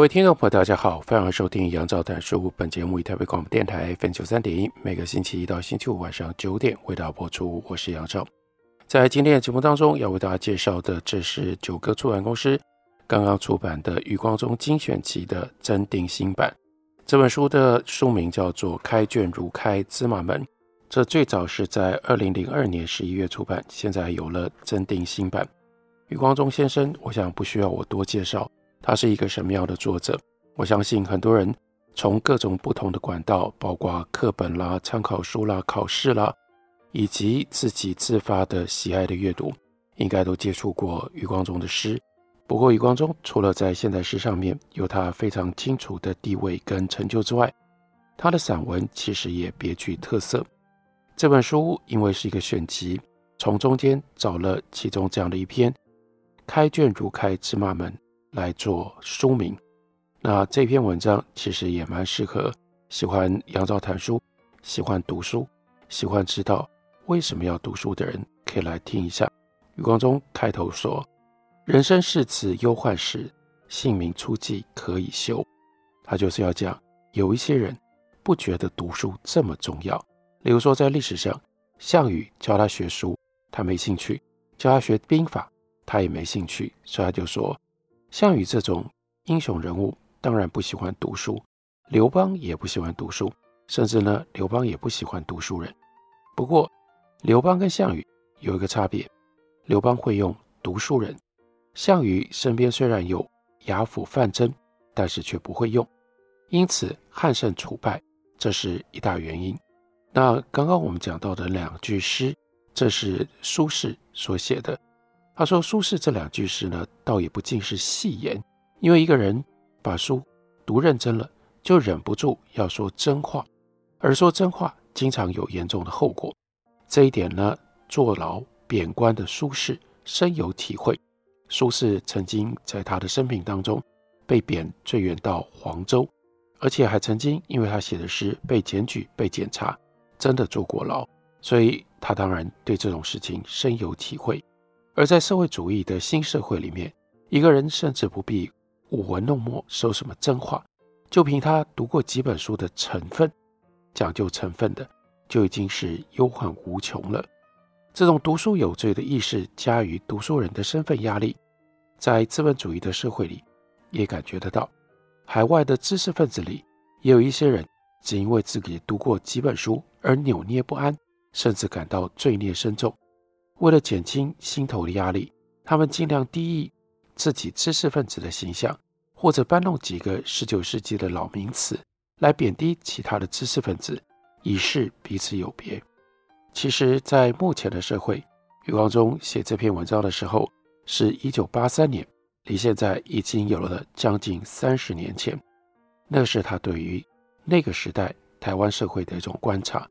各位听众朋友，大家好，欢迎收听杨照谈书。本节目以台北广播电台 FM 九三点一，每个星期一到星期五晚上九点为大家播出。我是杨照。在今天的节目当中，要为大家介绍的，这是九歌出版公司刚刚出版的余光中精选集的增订新版。这本书的书名叫做《开卷如开芝麻门》，这最早是在二零零二年十一月出版，现在有了增订新版。余光中先生，我想不需要我多介绍。他是一个什么样的作者？我相信很多人从各种不同的管道，包括课本啦、参考书啦、考试啦，以及自己自发的喜爱的阅读，应该都接触过余光中的诗。不过，余光中除了在现代诗上面有他非常清楚的地位跟成就之外，他的散文其实也别具特色。这本书因为是一个选集，从中间找了其中这样的一篇：“开卷如开芝麻门”。来做书名，那这篇文章其实也蛮适合喜欢杨照谈书、喜欢读书、喜欢知道为什么要读书的人，可以来听一下。余光中开头说：“人生是此忧患时，姓名初记可以休。”他就是要讲，有一些人不觉得读书这么重要。例如说，在历史上，项羽教他学书，他没兴趣；教他学兵法，他也没兴趣，所以他就说。项羽这种英雄人物当然不喜欢读书，刘邦也不喜欢读书，甚至呢，刘邦也不喜欢读书人。不过，刘邦跟项羽有一个差别，刘邦会用读书人，项羽身边虽然有亚父范增，但是却不会用，因此汉胜楚败，这是一大原因。那刚刚我们讲到的两句诗，这是苏轼所写的。他说：“苏轼这两句诗呢，倒也不尽是戏言，因为一个人把书读认真了，就忍不住要说真话，而说真话经常有严重的后果。这一点呢，坐牢贬官的苏轼深有体会。苏轼曾经在他的生平当中被贬最远到黄州，而且还曾经因为他写的诗被检举、被检查，真的坐过牢，所以他当然对这种事情深有体会。”而在社会主义的新社会里面，一个人甚至不必舞文弄墨说什么真话，就凭他读过几本书的成分，讲究成分的，就已经是忧患无穷了。这种读书有罪的意识加于读书人的身份压力，在资本主义的社会里也感觉得到。海外的知识分子里也有一些人，只因为自己读过几本书而扭捏不安，甚至感到罪孽深重。为了减轻心头的压力，他们尽量低抑自己知识分子的形象，或者搬弄几个十九世纪的老名词来贬低其他的知识分子，以示彼此有别。其实，在目前的社会，余光中写这篇文章的时候是一九八三年，离现在已经有了将近三十年前。那是他对于那个时代台湾社会的一种观察。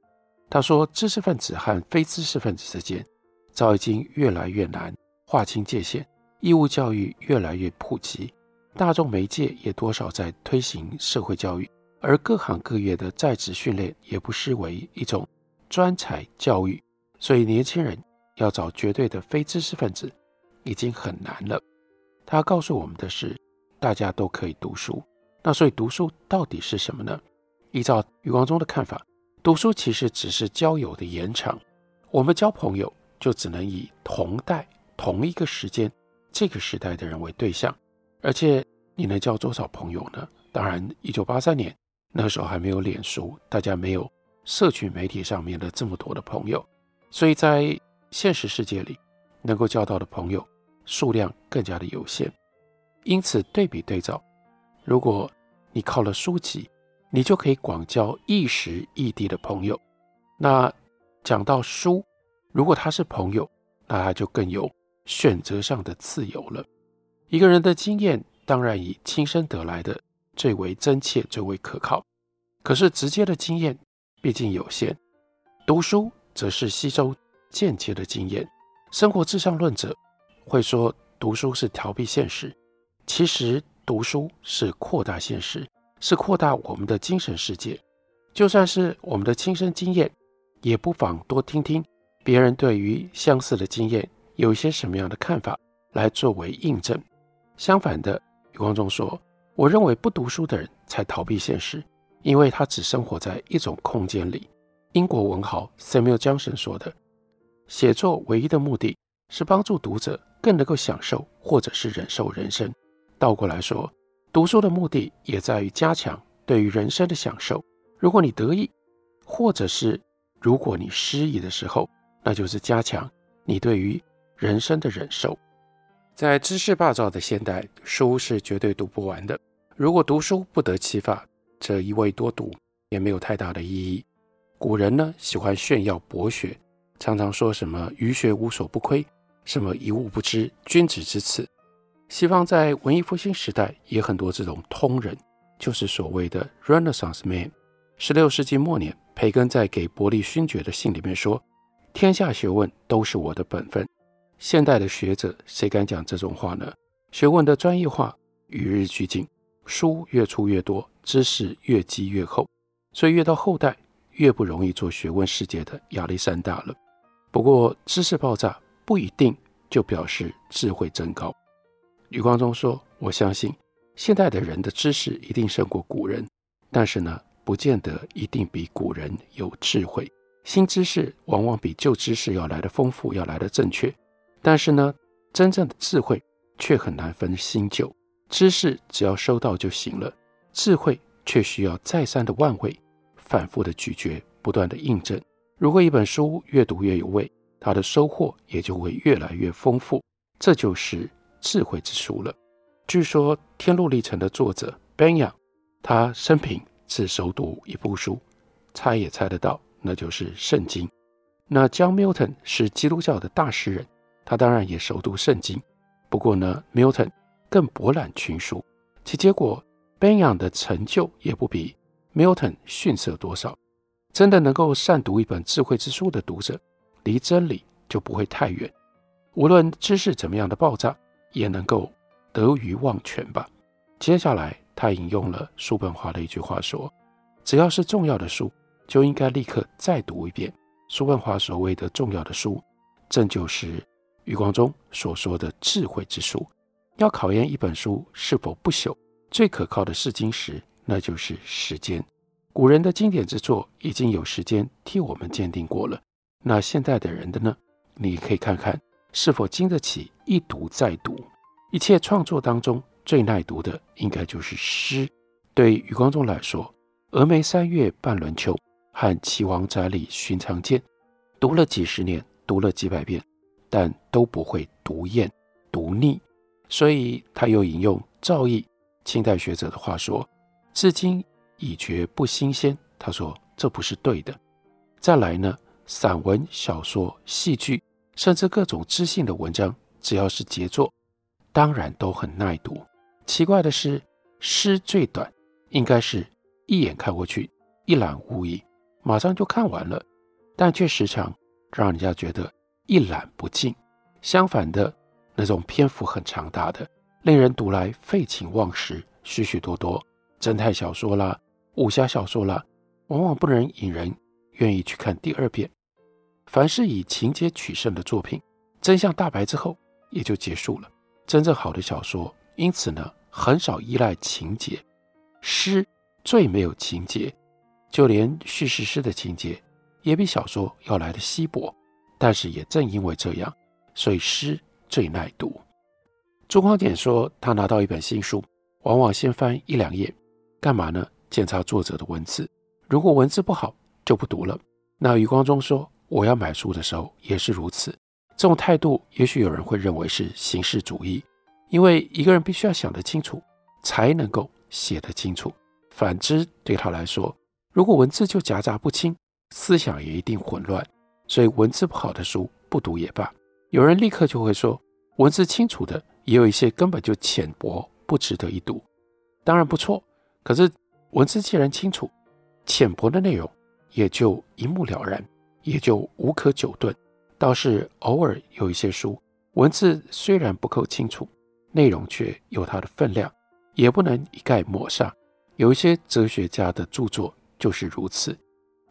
他说，知识分子和非知识分子之间。早已经越来越难划清界限，义务教育越来越普及，大众媒介也多少在推行社会教育，而各行各业的在职训练也不失为一种专才教育，所以年轻人要找绝对的非知识分子已经很难了。他告诉我们的是，大家都可以读书，那所以读书到底是什么呢？依照余光中的看法，读书其实只是交友的延长，我们交朋友。就只能以同代、同一个时间、这个时代的人为对象，而且你能交多少朋友呢？当然，一九八三年那时候还没有脸书，大家没有社群媒体上面的这么多的朋友，所以在现实世界里，能够交到的朋友数量更加的有限。因此，对比对照，如果你靠了书籍，你就可以广交一时异地的朋友。那讲到书。如果他是朋友，那他就更有选择上的自由了。一个人的经验当然以亲身得来的最为真切、最为可靠，可是直接的经验毕竟有限。读书则是吸收间接的经验。生活至上论者会说，读书是逃避现实，其实读书是扩大现实，是扩大我们的精神世界。就算是我们的亲身经验，也不妨多听听别人对于相似的经验有一些什么样的看法，来作为印证。相反的，余光中说：“我认为不读书的人才逃避现实，因为他只生活在一种空间里。”英国文豪 Samuel Johnson 说的：“写作唯一的目的是帮助读者更能够享受或者是忍受人生。倒过来说，读书的目的也在于加强对于人生的享受。如果你得意，或者是如果你失意的时候，那就是加强你对于人生的忍受。在知识霸占的现代，书是绝对读不完的。如果读书不得其法，则一味多读也没有太大的意义。”古人呢，喜欢炫耀博学，常常说什么“余学无所不窥”，什么“一物不知，君子之赐”。西方在文艺复兴时代也很多这种通人，就是所谓的 Renaissance man。十六世纪末年，培根在给伯利勋爵的信里面说：“天下学问都是我的本分。”现代的学者谁敢讲这种话呢？学问的专业化与日俱进，书越出越多，知识越积越厚，所以越到后代。越不容易做学问世界的亚历山大了。不过，知识爆炸不一定就表示智慧增高。余光中说：“我相信现代的人的知识一定胜过古人，但是呢，不见得一定比古人有智慧。新知识往往比旧知识要来的丰富，要来的正确。但是呢，真正的智慧却很难分新旧。知识只要收到就行了，智慧却需要再三的万味。”反复的咀嚼，不断的印证。如果一本书越读越有味，它的收获也就会越来越丰富。这就是智慧之书了。据说《天路历程》的作者 Benyon，他生平只熟读一部书，猜也猜得到，那就是《圣经》。那 John Milton 是基督教的大诗人，他当然也熟读《圣经》。不过呢，Milton 更博览群书，其结果 Benyon 的成就也不比。Milton 逊色多少？真的能够善读一本智慧之书的读者，离真理就不会太远。无论知识怎么样的爆炸，也能够得鱼忘筌吧。接下来，他引用了叔本华的一句话说：“只要是重要的书，就应该立刻再读一遍。”叔本华所谓的重要的书，正就是余光中所说的智慧之书。要考验一本书是否不朽，最可靠的试金石。那就是时间，古人的经典之作已经有时间替我们鉴定过了。那现代的人的呢？你可以看看是否经得起一读再读。一切创作当中最耐读的，应该就是诗。对余光中来说，《峨眉三月半轮秋》和《岐王宅里寻常见》，读了几十年，读了几百遍，但都不会读厌、读腻。所以他又引用赵翼，清代学者的话说。至今已觉不新鲜。他说：“这不是对的。”再来呢，散文、小说、戏剧，甚至各种知性的文章，只要是杰作，当然都很耐读。奇怪的是，诗最短，应该是一眼看过去一览无遗，马上就看完了，但却时常让人家觉得一览不尽。相反的，那种篇幅很长大的，令人读来废寝忘食，许许多多。侦探小说啦，武侠小说啦，往往不能引人愿意去看第二遍。凡是以情节取胜的作品，真相大白之后也就结束了。真正好的小说，因此呢，很少依赖情节。诗最没有情节，就连叙事诗的情节也比小说要来得稀薄。但是也正因为这样，所以诗最耐读。朱光简说，他拿到一本新书，往往先翻一两页。干嘛呢？检查作者的文字，如果文字不好，就不读了。那余光中说，我要买书的时候也是如此。这种态度，也许有人会认为是形式主义，因为一个人必须要想得清楚，才能够写得清楚。反之，对他来说，如果文字就夹杂不清，思想也一定混乱。所以，文字不好的书不读也罢。有人立刻就会说，文字清楚的，也有一些根本就浅薄，不值得一读。当然不错，可是文字既然清楚，浅薄的内容也就一目了然，也就无可久顿。倒是偶尔有一些书，文字虽然不够清楚，内容却有它的分量，也不能一概抹杀。有一些哲学家的著作就是如此。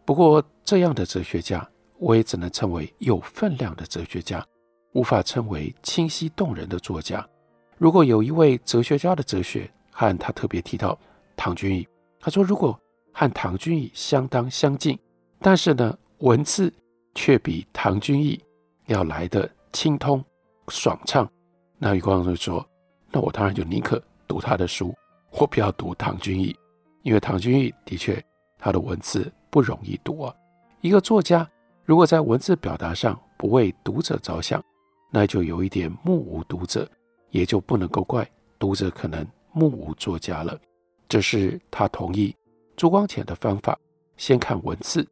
不过这样的哲学家，我也只能称为有分量的哲学家，无法称为清晰动人的作家。如果有一位哲学家的哲学和他特别提到唐君毅，他说如果和唐君毅相当相近，但是呢，文字。却比唐君毅要来得清通爽畅，那余光中就说：“那我当然就宁可读他的书，我不要读唐君毅，因为唐君毅的确他的文字不容易读啊。一个作家如果在文字表达上不为读者着想，那就有一点目无读者，也就不能够怪读者可能目无作家了。这是他同意朱光潜的方法，先看文字，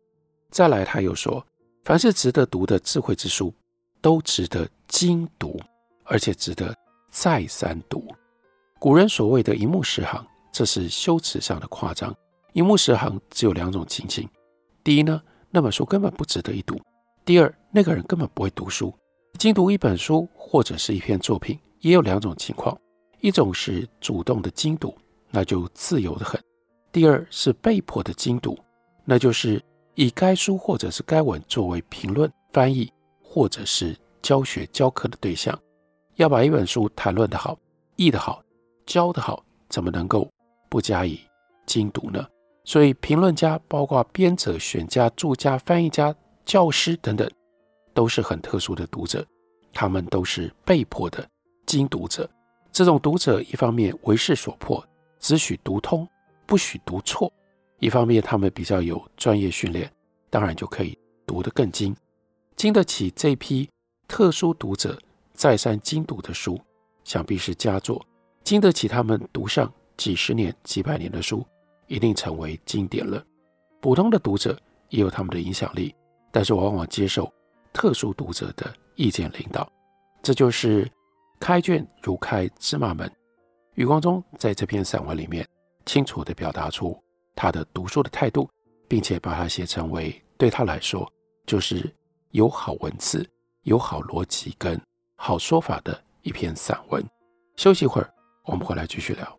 再来他又说。”凡是值得读的智慧之书，都值得精读，而且值得再三读。古人所谓的“一目十行”，这是修辞上的夸张。一目十行只有两种情形：第一呢，那本书根本不值得一读；第二，那个人根本不会读书。精读一本书或者是一篇作品，也有两种情况：一种是主动的精读，那就自由得很；第二是被迫的精读，那就是。以该书或者是该文作为评论、翻译或者是教学教课的对象，要把一本书谈论得好、译得好、教得好，怎么能够不加以精读呢？所以，评论家、包括编者、选家、作家、翻译家、教师等等，都是很特殊的读者，他们都是被迫的精读者。这种读者，一方面为势所迫，只许读通，不许读错。一方面，他们比较有专业训练，当然就可以读得更精，经得起这批特殊读者再三精读的书，想必是佳作；经得起他们读上几十年、几百年的书，一定成为经典了。普通的读者也有他们的影响力，但是往往接受特殊读者的意见领导。这就是开卷如开芝麻门。余光中在这篇散文里面清楚地表达出。他的读书的态度，并且把它写成为对他来说就是有好文字、有好逻辑跟好说法的一篇散文。休息一会儿，我们回来继续聊。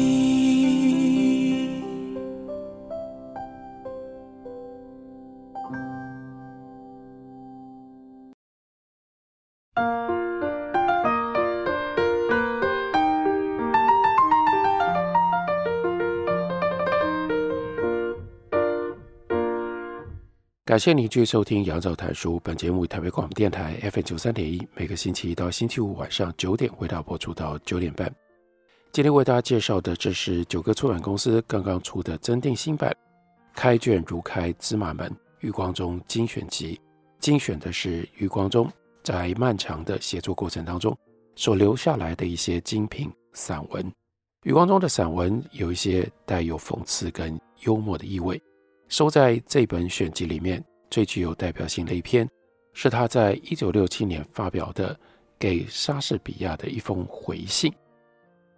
感谢您继续收听《杨照谈书》。本节目台北广播电台 FM 九三点一，每个星期一到星期五晚上九点为大家播出到九点半。今天为大家介绍的，这是九歌出版公司刚刚出的增订新版《开卷如开芝麻门》余光中精选集。精选的是余光中在漫长的写作过程当中所留下来的一些精品散文。余光中的散文有一些带有讽刺跟幽默的意味。收在这本选集里面最具有代表性的一篇，是他在一九六七年发表的给莎士比亚的一封回信。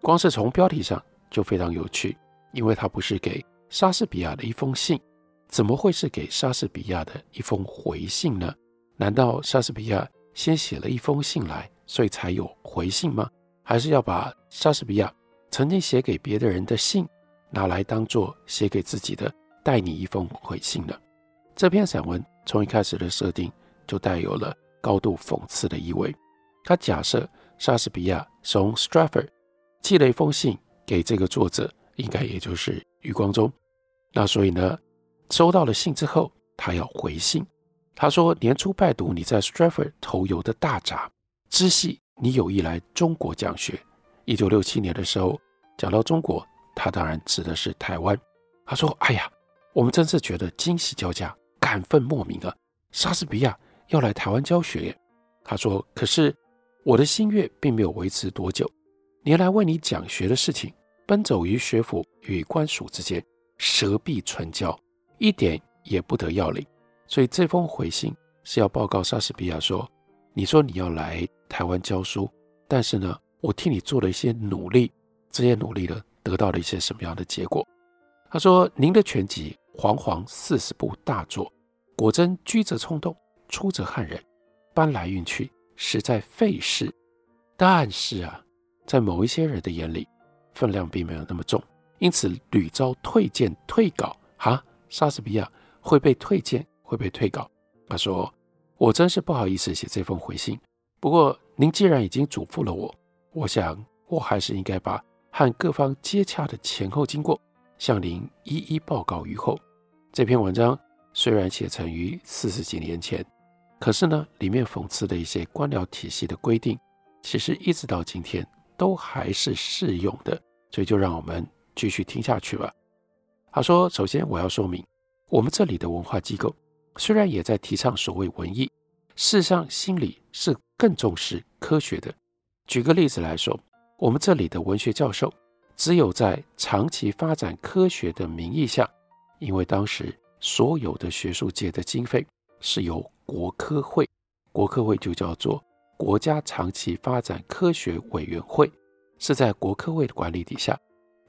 光是从标题上就非常有趣，因为它不是给莎士比亚的一封信，怎么会是给莎士比亚的一封回信呢？难道莎士比亚先写了一封信来，所以才有回信吗？还是要把莎士比亚曾经写给别的人的信拿来当做写给自己的？带你一封回信了。这篇散文从一开始的设定就带有了高度讽刺的意味。他假设莎士比亚从 Stratford 寄了一封信给这个作者，应该也就是余光中。那所以呢，收到了信之后，他要回信。他说：“年初拜读你在 Stratford 头游的大札，知悉你有意来中国讲学，一九六七年的时候，讲到中国，他当然指的是台湾。他说：“哎呀，我们真是觉得惊喜交加，感愤莫名啊！莎士比亚要来台湾教学。”他说：“可是我的心愿并没有维持多久，年来为你讲学的事情，奔走于学府与官署之间，舌敝唇焦，一点也不得要领。所以这封回信是要报告莎士比亚说：你说你要来台湾教书，但是呢，我替你做了一些努力，这些努力呢，得到了一些什么样的结果？”他说：“您的全集煌煌四十部大作，果真居则冲动，出则撼人，搬来运去，实在费事。但是啊，在某一些人的眼里，分量并没有那么重，因此屡遭退件退稿。哈，莎士比亚会被退件，会被退稿。”他说：“我真是不好意思写这封回信。不过您既然已经嘱咐了我，我想我还是应该把和各方接洽的前后经过。”向您一一报告于后。这篇文章虽然写成于四十几年前，可是呢，里面讽刺的一些官僚体系的规定，其实一直到今天都还是适用的。所以就让我们继续听下去吧。他说：“首先我要说明，我们这里的文化机构虽然也在提倡所谓文艺，事实上心里是更重视科学的。举个例子来说，我们这里的文学教授。”只有在长期发展科学的名义下，因为当时所有的学术界的经费是由国科会，国科会就叫做国家长期发展科学委员会，是在国科会的管理底下。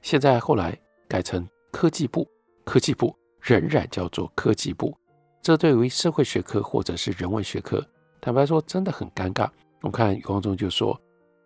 现在后来改成科技部，科技部仍然叫做科技部。这对于社会学科或者是人文学科，坦白说真的很尴尬。我看余光中就说，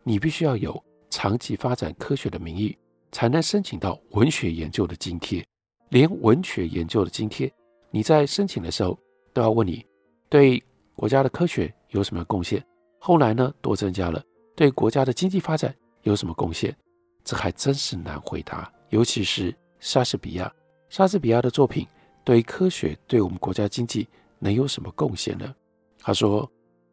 你必须要有长期发展科学的名义。才能申请到文学研究的津贴，连文学研究的津贴，你在申请的时候都要问你对国家的科学有什么贡献。后来呢，多增加了对国家的经济发展有什么贡献，这还真是难回答。尤其是莎士比亚，莎士比亚的作品对科学对我们国家经济能有什么贡献呢？他说，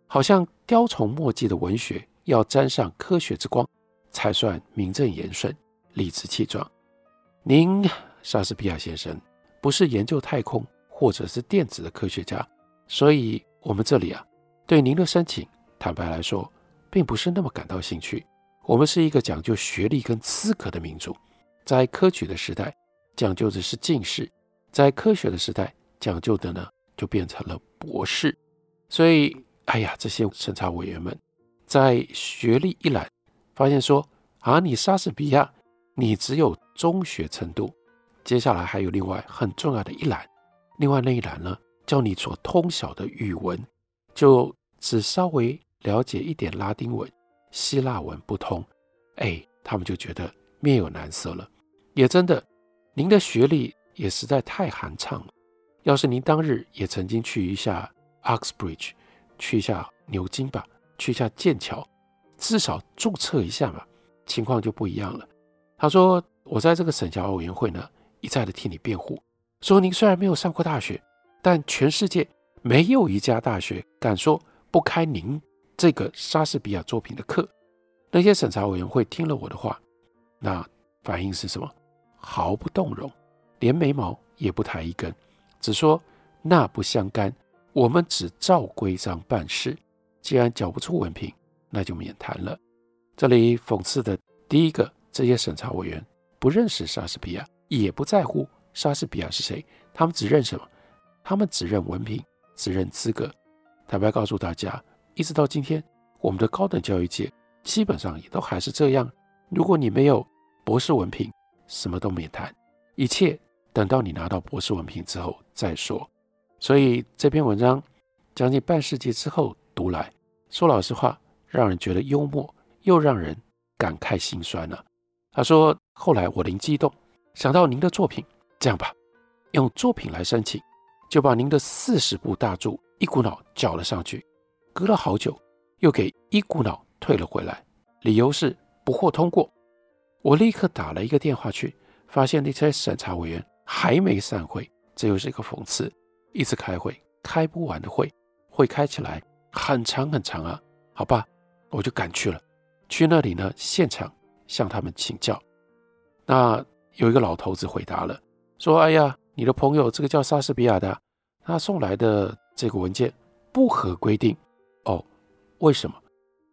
好像雕虫墨迹的文学要沾上科学之光，才算名正言顺。理直气壮，您莎士比亚先生不是研究太空或者是电子的科学家，所以我们这里啊，对您的申请，坦白来说，并不是那么感到兴趣。我们是一个讲究学历跟资格的民族，在科举的时代讲究的是进士，在科学的时代讲究的呢，就变成了博士。所以，哎呀，这些审查委员们在学历一栏发现说啊，你莎士比亚。你只有中学程度，接下来还有另外很重要的一栏，另外那一栏呢，叫你所通晓的语文，就只稍微了解一点拉丁文、希腊文不通，哎，他们就觉得面有难色了。也真的，您的学历也实在太寒炕了。要是您当日也曾经去一下 Oxbridge，去一下牛津吧，去一下剑桥，至少注册一下嘛，情况就不一样了。他说：“我在这个审查委员会呢，一再的替你辩护，说您虽然没有上过大学，但全世界没有一家大学敢说不开您这个莎士比亚作品的课。”那些审查委员会听了我的话，那反应是什么？毫不动容，连眉毛也不抬一根，只说那不相干，我们只照规章办事。既然缴不出文凭，那就免谈了。这里讽刺的第一个。这些审查委员不认识莎士比亚，也不在乎莎士比亚是谁，他们只认什么？他们只认文凭，只认资格。坦白告诉大家，一直到今天，我们的高等教育界基本上也都还是这样。如果你没有博士文凭，什么都免谈，一切等到你拿到博士文凭之后再说。所以这篇文章将近半世纪之后读来，说老实话，让人觉得幽默，又让人感慨心酸了。他说：“后来我灵机一动，想到您的作品，这样吧，用作品来申请，就把您的四十部大著一股脑缴了上去。隔了好久，又给一股脑退了回来，理由是不获通过。我立刻打了一个电话去，发现那些审查委员还没散会，这又是一个讽刺，一直开会，开不完的会，会开起来很长很长啊。好吧，我就赶去了，去那里呢，现场。”向他们请教。那有一个老头子回答了，说：“哎呀，你的朋友这个叫莎士比亚的，他送来的这个文件不合规定。哦，为什么？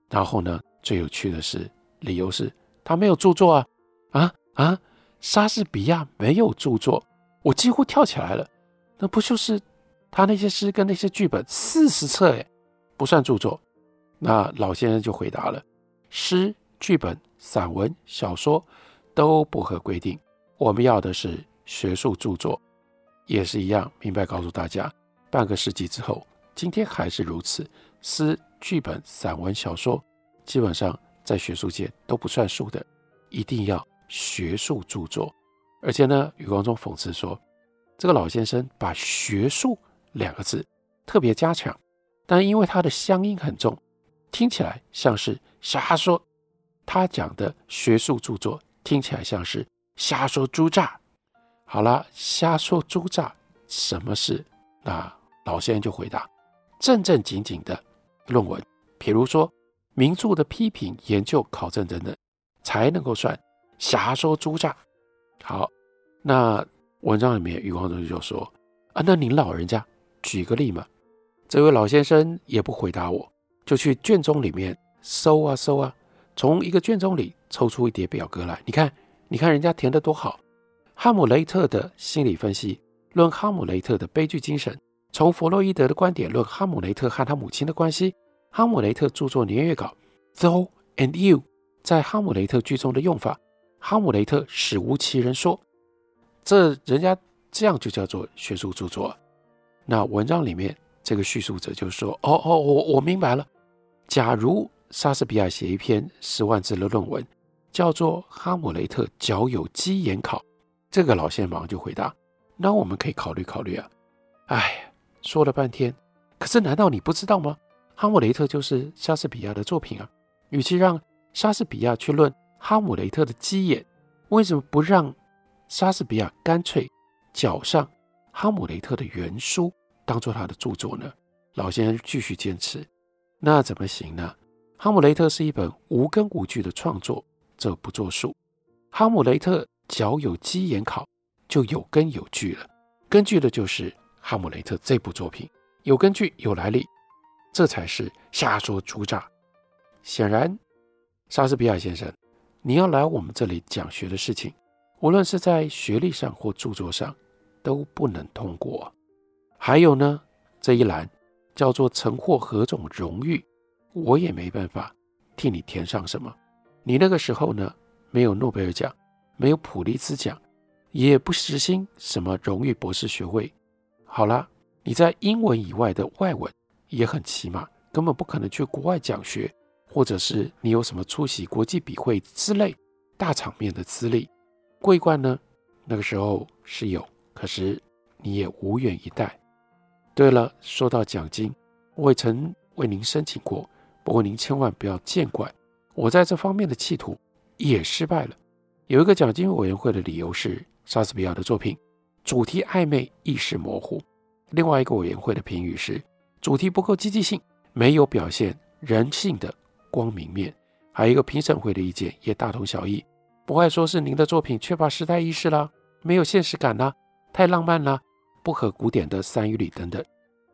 然后呢，最有趣的是，理由是他没有著作啊！啊啊，莎士比亚没有著作，我几乎跳起来了。那不就是他那些诗跟那些剧本四十册诶，不算著作。”那老先生就回答了：诗、剧本、散文、小说都不合规定，我们要的是学术著作，也是一样。明白告诉大家，半个世纪之后，今天还是如此。诗、剧本、散文、小说，基本上在学术界都不算数的，一定要学术著作。而且呢，余光中讽刺说，这个老先生把“学术”两个字特别加强，但因为他的乡音很重。听起来像是瞎说，他讲的学术著作听起来像是瞎说猪诈。好了，瞎说猪诈，什么事？那老先生就回答：正正经经的论文，比如说名著的批评、研究、考证等等，才能够算瞎说猪诈。好，那文章里面余光中就说：啊，那您老人家举个例嘛？这位老先生也不回答我。就去卷宗里面搜啊搜啊，从一个卷宗里抽出一叠表格来。你看，你看人家填的多好！哈姆雷特的心理分析，论哈姆雷特的悲剧精神；从弗洛伊德的观点论哈姆雷特和他母亲的关系。哈姆雷特著作年月稿，Thou and You，在哈姆雷特剧中的用法。哈姆雷特史无其人说，这人家这样就叫做学术著作。那文章里面这个叙述者就说：“哦哦，我我明白了。”假如莎士比亚写一篇十万字的论文，叫做《哈姆雷特脚有鸡眼考》，这个老先生就回答：“那我们可以考虑考虑啊。”哎，说了半天，可是难道你不知道吗？哈姆雷特就是莎士比亚的作品啊。与其让莎士比亚去论哈姆雷特的鸡眼，为什么不让莎士比亚干脆脚上哈姆雷特的原书当做他的著作呢？老先生继续坚持。那怎么行呢？哈姆雷特是一本无根无据的创作，这不作数。哈姆雷特脚有鸡眼考，就有根有据了。根据的就是哈姆雷特这部作品，有根据有来历，这才是瞎说猪诈。显然，莎士比亚先生，你要来我们这里讲学的事情，无论是在学历上或著作上，都不能通过。还有呢，这一栏。叫做曾获何种荣誉，我也没办法替你填上什么。你那个时候呢，没有诺贝尔奖，没有普利兹奖，也不实行什么荣誉博士学位。好啦，你在英文以外的外文也很起码，根本不可能去国外讲学，或者是你有什么出席国际笔会之类大场面的资历。桂冠呢，那个时候是有，可是你也无缘一带。对了，说到奖金，我也曾为您申请过，不过您千万不要见怪，我在这方面的企图也失败了。有一个奖金委员会的理由是莎士比亚的作品主题暧昧、意识模糊；另外一个委员会的评语是主题不够积极性，没有表现人性的光明面；还有一个评审会的意见也大同小异，不爱说是您的作品缺乏时代意识啦，没有现实感啦，太浪漫啦。不合古典的三语里等等，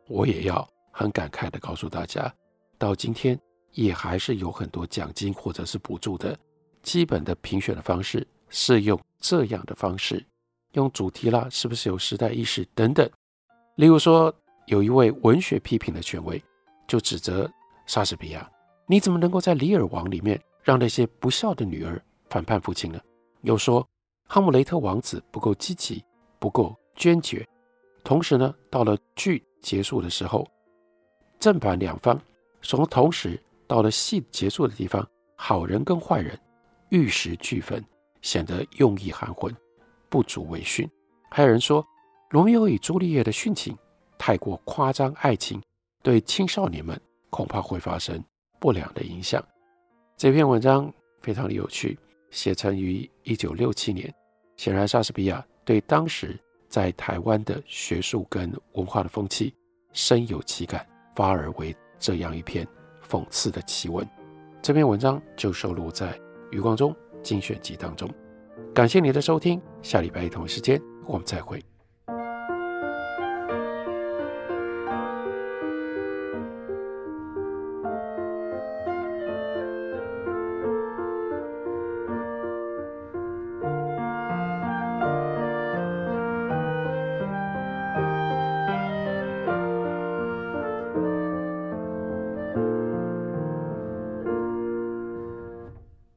我也要很感慨地告诉大家，到今天也还是有很多奖金或者是补助的基本的评选的方式是用这样的方式，用主题啦，是不是有时代意识等等。例如说，有一位文学批评的权威就指责莎士比亚，你怎么能够在《李尔王》里面让那些不孝的女儿反叛父亲呢？又说哈姆雷特王子不够积极，不够坚决。同时呢，到了剧结束的时候，正反两方从同时到了戏结束的地方，好人跟坏人玉石俱焚，显得用意含混，不足为训。还有人说，罗密欧与朱丽叶的殉情太过夸张，爱情对青少年们恐怕会发生不良的影响。这篇文章非常的有趣，写成于一九六七年。显然，莎士比亚对当时。在台湾的学术跟文化的风气深有其感，发而为这样一篇讽刺的奇闻。这篇文章就收录在余光中精选集当中。感谢你的收听，下礼拜同一时间我们再会。